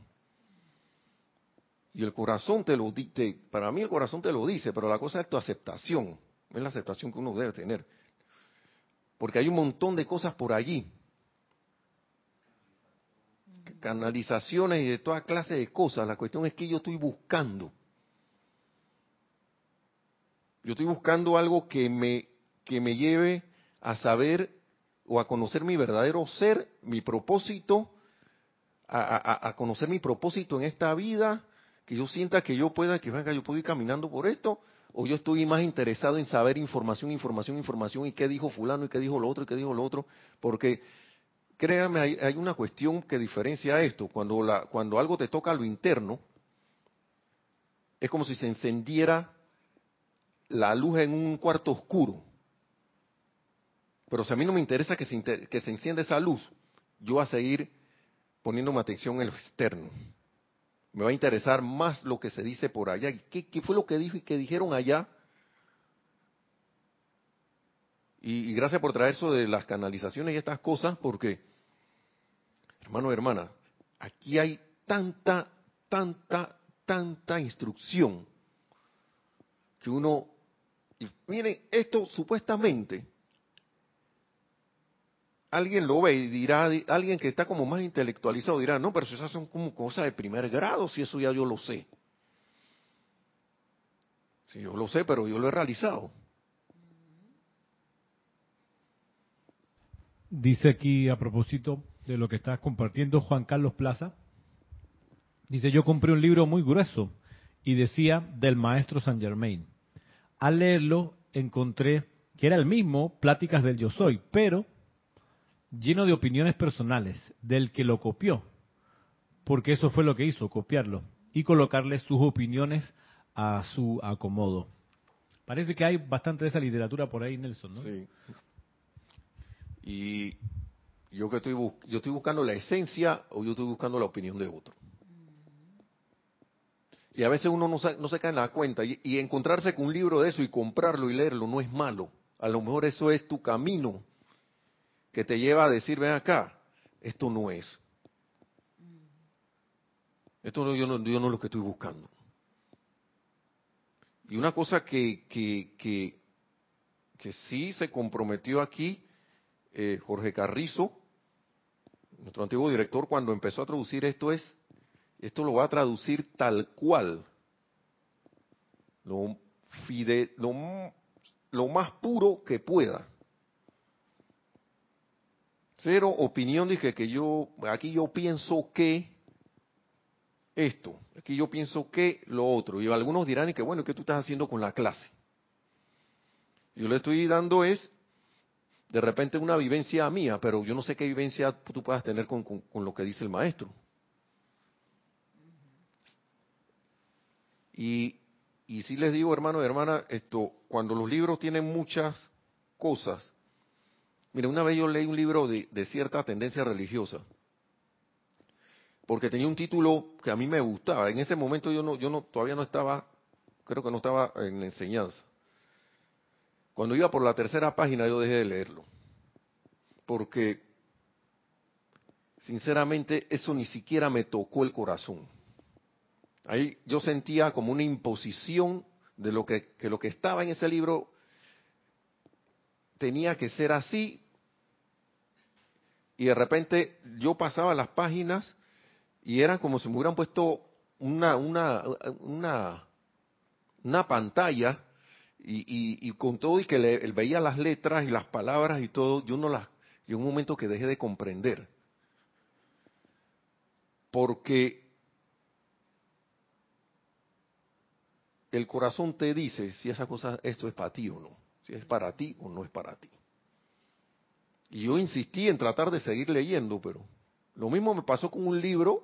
Y el corazón te lo dice, para mí el corazón te lo dice, pero la cosa es tu aceptación, es la aceptación que uno debe tener. Porque hay un montón de cosas por allí. Canalizaciones y de toda clase de cosas. La cuestión es que yo estoy buscando. Yo estoy buscando algo que me, que me lleve a saber o a conocer mi verdadero ser, mi propósito, a, a conocer mi propósito en esta vida, que yo sienta que yo pueda, que venga, yo puedo ir caminando por esto, o yo estoy más interesado en saber información, información, información, y qué dijo fulano, y qué dijo lo otro, y qué dijo lo otro, porque créame, hay, una cuestión que diferencia esto, cuando, la, cuando algo te toca a lo interno, es como si se encendiera la luz en un cuarto oscuro. Pero si a mí no me interesa que se, que se encienda esa luz, yo voy a seguir poniéndome atención en lo externo. Me va a interesar más lo que se dice por allá. ¿Qué, qué fue lo que dijo y que dijeron allá? Y, y, gracias por traer eso de las canalizaciones y estas cosas, porque, hermano y hermana, aquí hay tanta, tanta, tanta instrucción que uno, y miren, esto supuestamente, alguien lo ve y dirá, alguien que está como más intelectualizado dirá, no, pero esas son como cosas de primer grado, si eso ya yo lo sé. Si yo lo sé, pero yo lo he realizado. Dice aquí a propósito de lo que estás compartiendo Juan Carlos Plaza, dice, yo compré un libro muy grueso y decía del maestro Saint Germain. Al leerlo encontré que era el mismo Pláticas del Yo Soy, pero lleno de opiniones personales del que lo copió, porque eso fue lo que hizo, copiarlo y colocarle sus opiniones a su acomodo. Parece que hay bastante de esa literatura por ahí, Nelson, ¿no? Sí. Y yo que estoy yo estoy buscando la esencia o yo estoy buscando la opinión de otro. Y a veces uno no se, no se cae en la cuenta y, y encontrarse con un libro de eso y comprarlo y leerlo no es malo. A lo mejor eso es tu camino que te lleva a decir, ven acá, esto no es. Esto no, yo, no, yo no es lo que estoy buscando. Y una cosa que, que, que, que sí se comprometió aquí eh, Jorge Carrizo, nuestro antiguo director, cuando empezó a traducir esto es, esto lo va a traducir tal cual, lo, fide, lo, lo más puro que pueda. Cero opinión, dije que yo, aquí yo pienso que esto, aquí yo pienso que lo otro. Y algunos dirán, que bueno, ¿qué tú estás haciendo con la clase? Yo le estoy dando es, de repente, una vivencia mía, pero yo no sé qué vivencia tú puedas tener con, con lo que dice el maestro. Y, y sí les digo, hermano y hermana, esto, cuando los libros tienen muchas cosas, Mira, una vez yo leí un libro de, cierta tendencia religiosa, porque tenía un título que a mí me gustaba. En ese momento yo no, yo no, todavía no estaba, creo que no estaba en enseñanza. Cuando iba por la tercera página yo dejé de leerlo, porque sinceramente eso ni siquiera me tocó el corazón. Ahí yo sentía como una imposición de lo que, que lo que estaba en ese libro tenía que ser así y de repente yo pasaba las páginas y eran como si me hubieran puesto una, una, una, una pantalla y, y, con todo y que le, veía las letras y las palabras y todo, yo no las, y un momento que dejé de comprender. Porque el corazón te dice si esa cosa, esto es para ti o no, si es para ti o no es para ti. Y yo insistí en tratar de seguir leyendo, pero lo mismo me pasó con un libro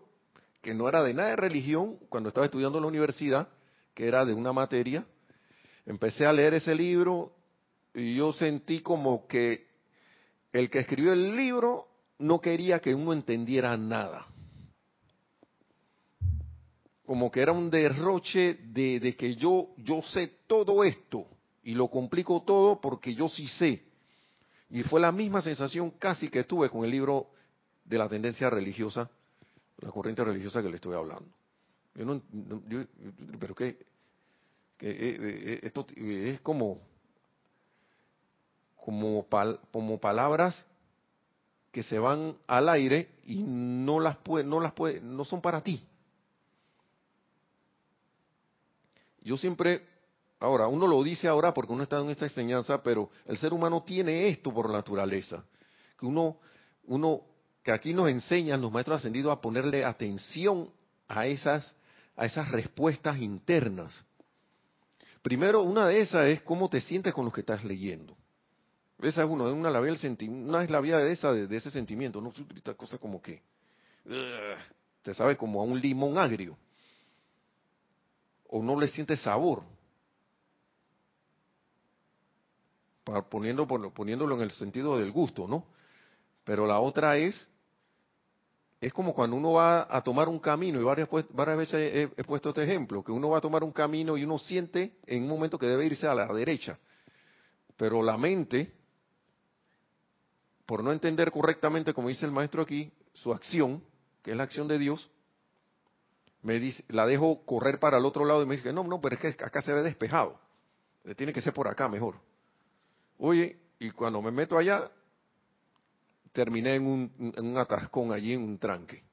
que no era de nada de religión cuando estaba estudiando en la universidad, que era de una materia. Empecé a leer ese libro y yo sentí como que el que escribió el libro no quería que uno entendiera nada. Como que era un derroche de, de que yo, yo sé todo esto y lo complico todo porque yo sí sé. Y fue la misma sensación casi que tuve con el libro de la tendencia religiosa, la corriente religiosa que le estoy hablando. Yo no, pero que, que eh, eh, esto es como como, como palabras que se van al aire y no las puede, no las puede, no son para ti. Yo siempre Ahora, uno lo dice ahora porque uno está en esta enseñanza, pero el ser humano tiene esto por naturaleza. Que uno, uno, que aquí nos enseñan los maestros ascendidos a ponerle atención a esas, a esas respuestas internas. Primero, una de esas es cómo te sientes con lo que estás leyendo. Esa es una, una, la vía una es la vía de, esa, de, ese sentimiento, no esta cosa como que, te sabe como a un limón agrio o no le siente sabor. Poniéndolo, poniéndolo en el sentido del gusto, ¿no? Pero la otra es, es como cuando uno va a tomar un camino, y varias, varias veces he, puesto este ejemplo, que uno va a tomar un camino y uno siente en un momento que debe irse a la derecha, pero la mente, por no entender correctamente, como dice el maestro aquí, su acción, que es la acción de Dios, me dice, la dejo correr para el otro lado y me dice, no, no, pero es que acá se ve despejado, tiene que ser por acá mejor. Oye, y cuando me meto allá, terminé en un, en atascón allí, en un tranque.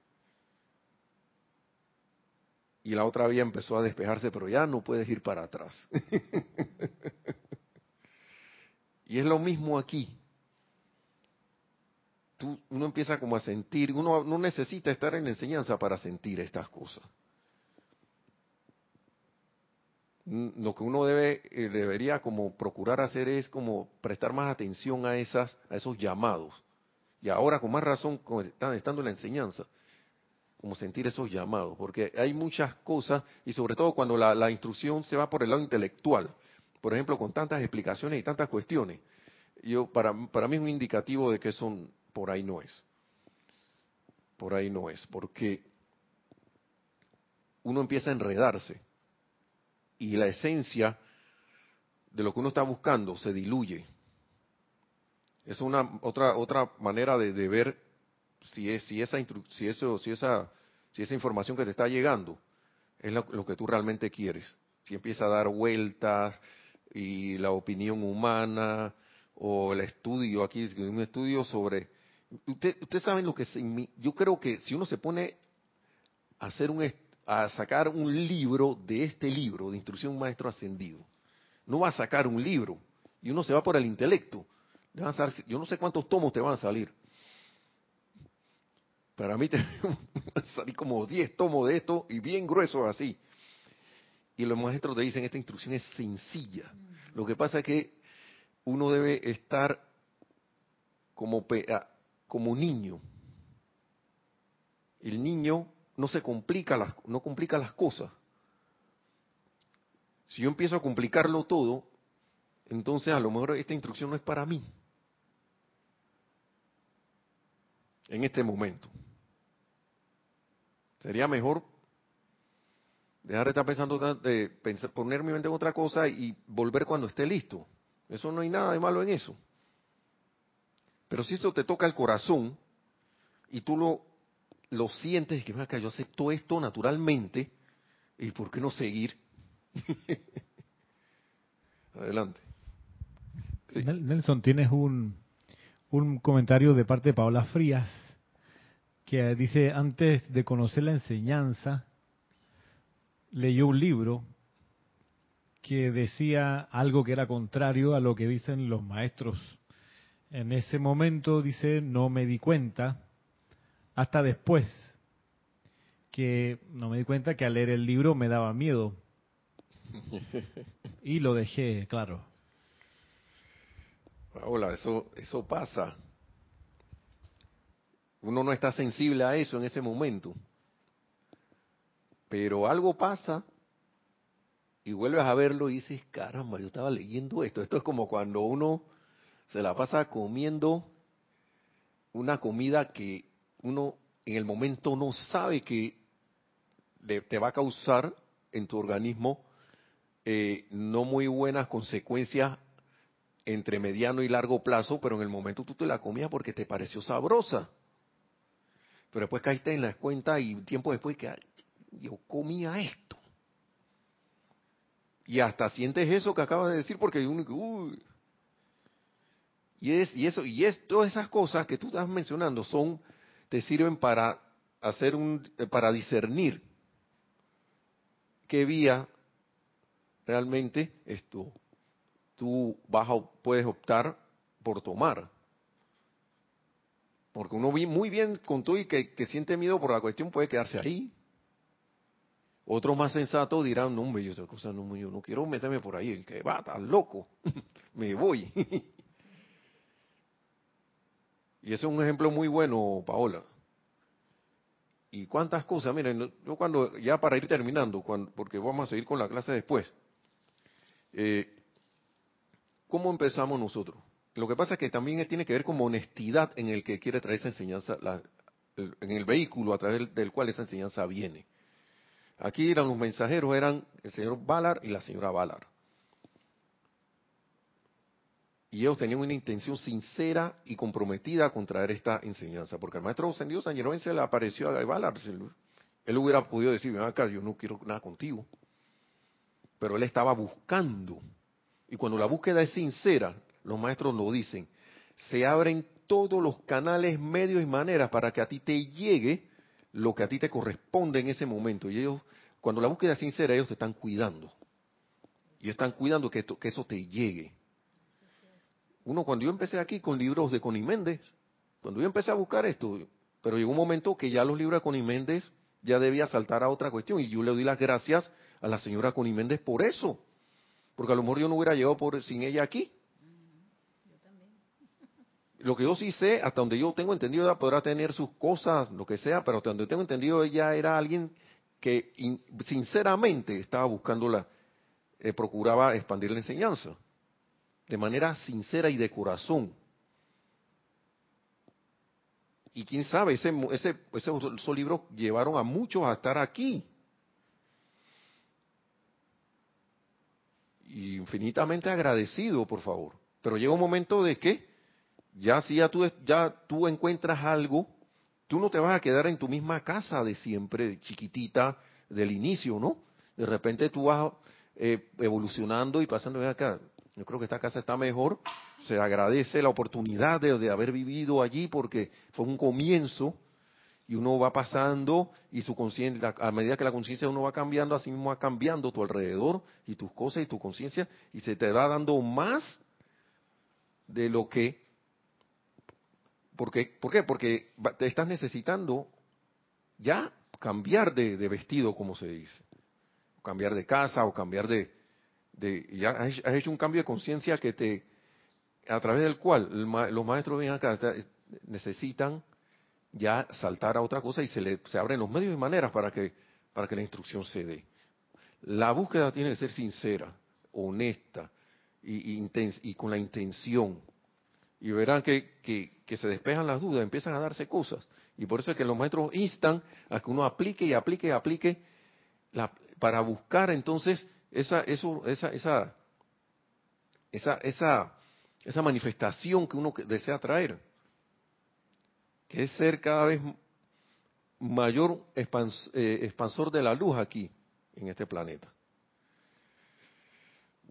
Y la otra vía empezó a despejarse, pero ya no puedes ir para atrás. <laughs> y es lo mismo aquí. Uno empieza como a sentir, uno no necesita estar en enseñanza para sentir estas cosas. Lo que uno debe eh, debería como procurar hacer es como prestar más atención a esas a esos llamados. Y ahora con más razón están estando en la enseñanza como sentir esos llamados porque hay muchas cosas y sobre todo cuando la, la instrucción se va por el lado intelectual. Por ejemplo con tantas explicaciones y tantas cuestiones yo para para mí es un indicativo de que eso por ahí no es. Por ahí no es porque uno empieza a enredarse y la esencia de lo que uno está buscando se diluye. Es una otra otra manera de, ver si es si esa si eso si esa si esa información que te está llegando es lo, que tú realmente quieres. Si empieza a dar vueltas y la opinión humana o el estudio aquí un estudio sobre usted ustedes saben lo que yo creo que si uno se pone a hacer un a sacar un libro de este libro de instrucción maestro ascendido. No va a sacar un libro y uno se va por el intelecto. yo no sé cuántos tomos te van a salir. Para mí <laughs> te salir como 10 tomos de esto y bien gruesos así. Y los maestros te dicen, esta instrucción es sencilla. Lo que pasa es que uno debe estar como, como niño. El niño no se complica las, no complica las cosas. Si yo empiezo a complicarlo todo, entonces a lo mejor esta instrucción no es para mí. En este momento. Sería mejor dejar de estar pensando, de poner mi mente en otra cosa y volver cuando esté listo. Eso no hay nada de malo en eso. Pero si eso te toca el corazón y tú lo lo sientes y que acá, yo acepto esto naturalmente, ¿y por qué no seguir? <laughs> Adelante. Nelson, tienes un, un comentario de parte de Paola Frías que dice, antes de conocer la enseñanza, leyó un libro que decía algo que era contrario a lo que dicen los maestros. En ese momento, dice, no me di cuenta hasta después que no me di cuenta que al leer el libro me daba miedo. <laughs> y lo dejé, claro. Hola, eso, eso pasa. Uno no está sensible a eso en ese momento. Pero algo pasa y vuelves a verlo y dices, caramba, yo estaba leyendo esto. Esto es como cuando uno se la pasa comiendo una comida que uno en el momento no sabe que te va a causar en tu organismo eh, no muy buenas consecuencias entre mediano y largo plazo, pero en el momento tú te la comías porque te pareció sabrosa. Pero después caíste en la cuenta y tiempo después que yo comía esto. Y hasta sientes eso que acabas de decir porque uno uy. Y es y eso y es todas esas cosas que tú estás mencionando son te sirven para hacer un, eh, para discernir qué vía realmente esto tú vas puedes optar por tomar. Porque uno muy bien con tú y que, siente miedo por la cuestión puede quedarse ahí. Otros más sensatos dirán, no, hombre, yo, cosa no, yo no quiero meterme por ahí, el que va, tan loco, <laughs> me voy. <laughs> Y ese es un ejemplo muy bueno, Paola. y cuántas cosas. Miren, yo cuando, ya para ir terminando, cuando, porque vamos a seguir con la clase después, eh, ¿cómo empezamos nosotros? Lo que pasa es que también tiene que ver con honestidad en el que quiere traer esa enseñanza, en el vehículo a través del cual esa enseñanza viene. Aquí eran los mensajeros, eran el señor Valar y la señora Valar. Y ellos tenían una intención sincera y comprometida con traer esta enseñanza, porque el maestro ascendido San se le apareció a Valar. Él hubiera podido decir, ven acá, yo no quiero nada contigo. Pero él estaba buscando. Y cuando la búsqueda es sincera, los maestros lo dicen, se abren todos los canales, medios y maneras para que a ti te llegue lo que a ti te corresponde en ese momento. Y ellos, cuando la búsqueda es sincera, ellos te están cuidando. Y están cuidando que eso te llegue. Uno, cuando yo empecé aquí con libros de Connie Méndez, cuando yo empecé a buscar esto, pero llegó un momento que ya los libros de Connie Méndez ya debía saltar a otra cuestión. Y yo le doy las gracias a la señora Connie Méndez por eso. Porque a lo mejor yo no hubiera llegado por, sin ella aquí. Lo que yo sí sé, hasta donde yo tengo entendido, ella podrá tener sus cosas, lo que sea, pero hasta donde tengo entendido, ella era alguien que sinceramente estaba buscando la, eh, procuraba expandir la enseñanza de manera sincera y de corazón. Y quién sabe, ese, ese, esos libros llevaron a muchos a estar aquí. Infinitamente agradecido, por favor. Pero llega un momento de que ya si ya tú, ya tú encuentras algo, tú no te vas a quedar en tu misma casa de siempre, chiquitita, del inicio, ¿no? De repente tú vas eh, evolucionando y pasando acá. Yo creo que esta casa está mejor. Se agradece la oportunidad de, haber vivido allí porque fue un comienzo y uno va pasando y su conciencia, a medida que la conciencia de uno va cambiando, así mismo va cambiando tu alrededor y tus cosas y tu conciencia y se te va dando más de lo que... Porque, ¿Por qué? Porque te estás necesitando ya cambiar de vestido, como se dice. Cambiar de casa o cambiar de, ya has, hecho un cambio de conciencia que te, a través del cual los maestros ven acá, necesitan ya saltar a otra cosa y se, le, se abren los medios y maneras para que, para que la instrucción se dé. La búsqueda tiene que ser sincera, honesta y, y con la intención. Y verán que, que, que, se despejan las dudas, empiezan a darse cosas. Y por eso es que los maestros instan a que uno aplique y aplique y aplique la, para buscar entonces esa, eso, esa, esa, esa, esa, esa manifestación que uno desea traer, que es ser cada vez mayor eh, expansor de la luz aquí, en este planeta.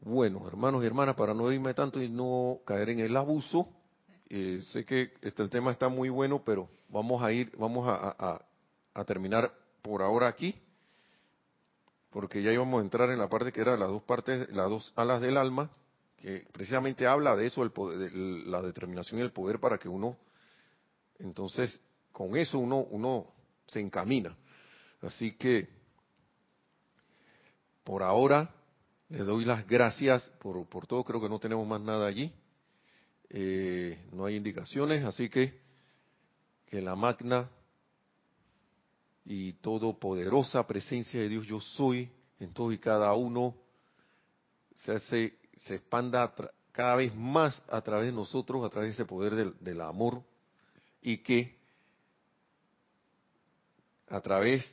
Bueno, hermanos y hermanas, para no irme tanto y no caer en el abuso, eh, sé que este, tema está muy bueno, pero vamos a ir, vamos a, a terminar por ahora aquí porque ya íbamos a entrar en la parte que era las dos partes, las dos alas del alma, que precisamente habla de eso, el poder, de la determinación y el poder para que uno, entonces, con eso uno, uno se encamina. Así que, por ahora, les doy las gracias por, por todo, creo que no tenemos más nada allí, eh, no hay indicaciones, así que que la magna y todopoderosa presencia de Dios yo soy en todo y cada uno. Se hace, se expanda cada vez más a través de nosotros, a través de ese poder del, amor. Y que a través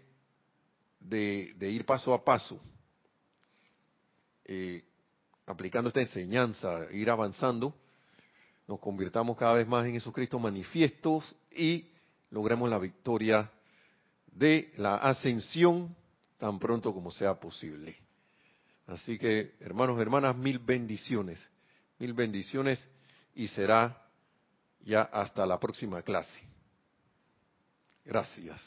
de, ir paso a paso, eh, aplicando esta enseñanza, ir avanzando, nos convirtamos cada vez más en esos Cristos manifiestos y logremos la victoria de la ascensión tan pronto como sea posible. Así que, hermanos, hermanas, mil bendiciones, mil bendiciones y será ya hasta la próxima clase. Gracias.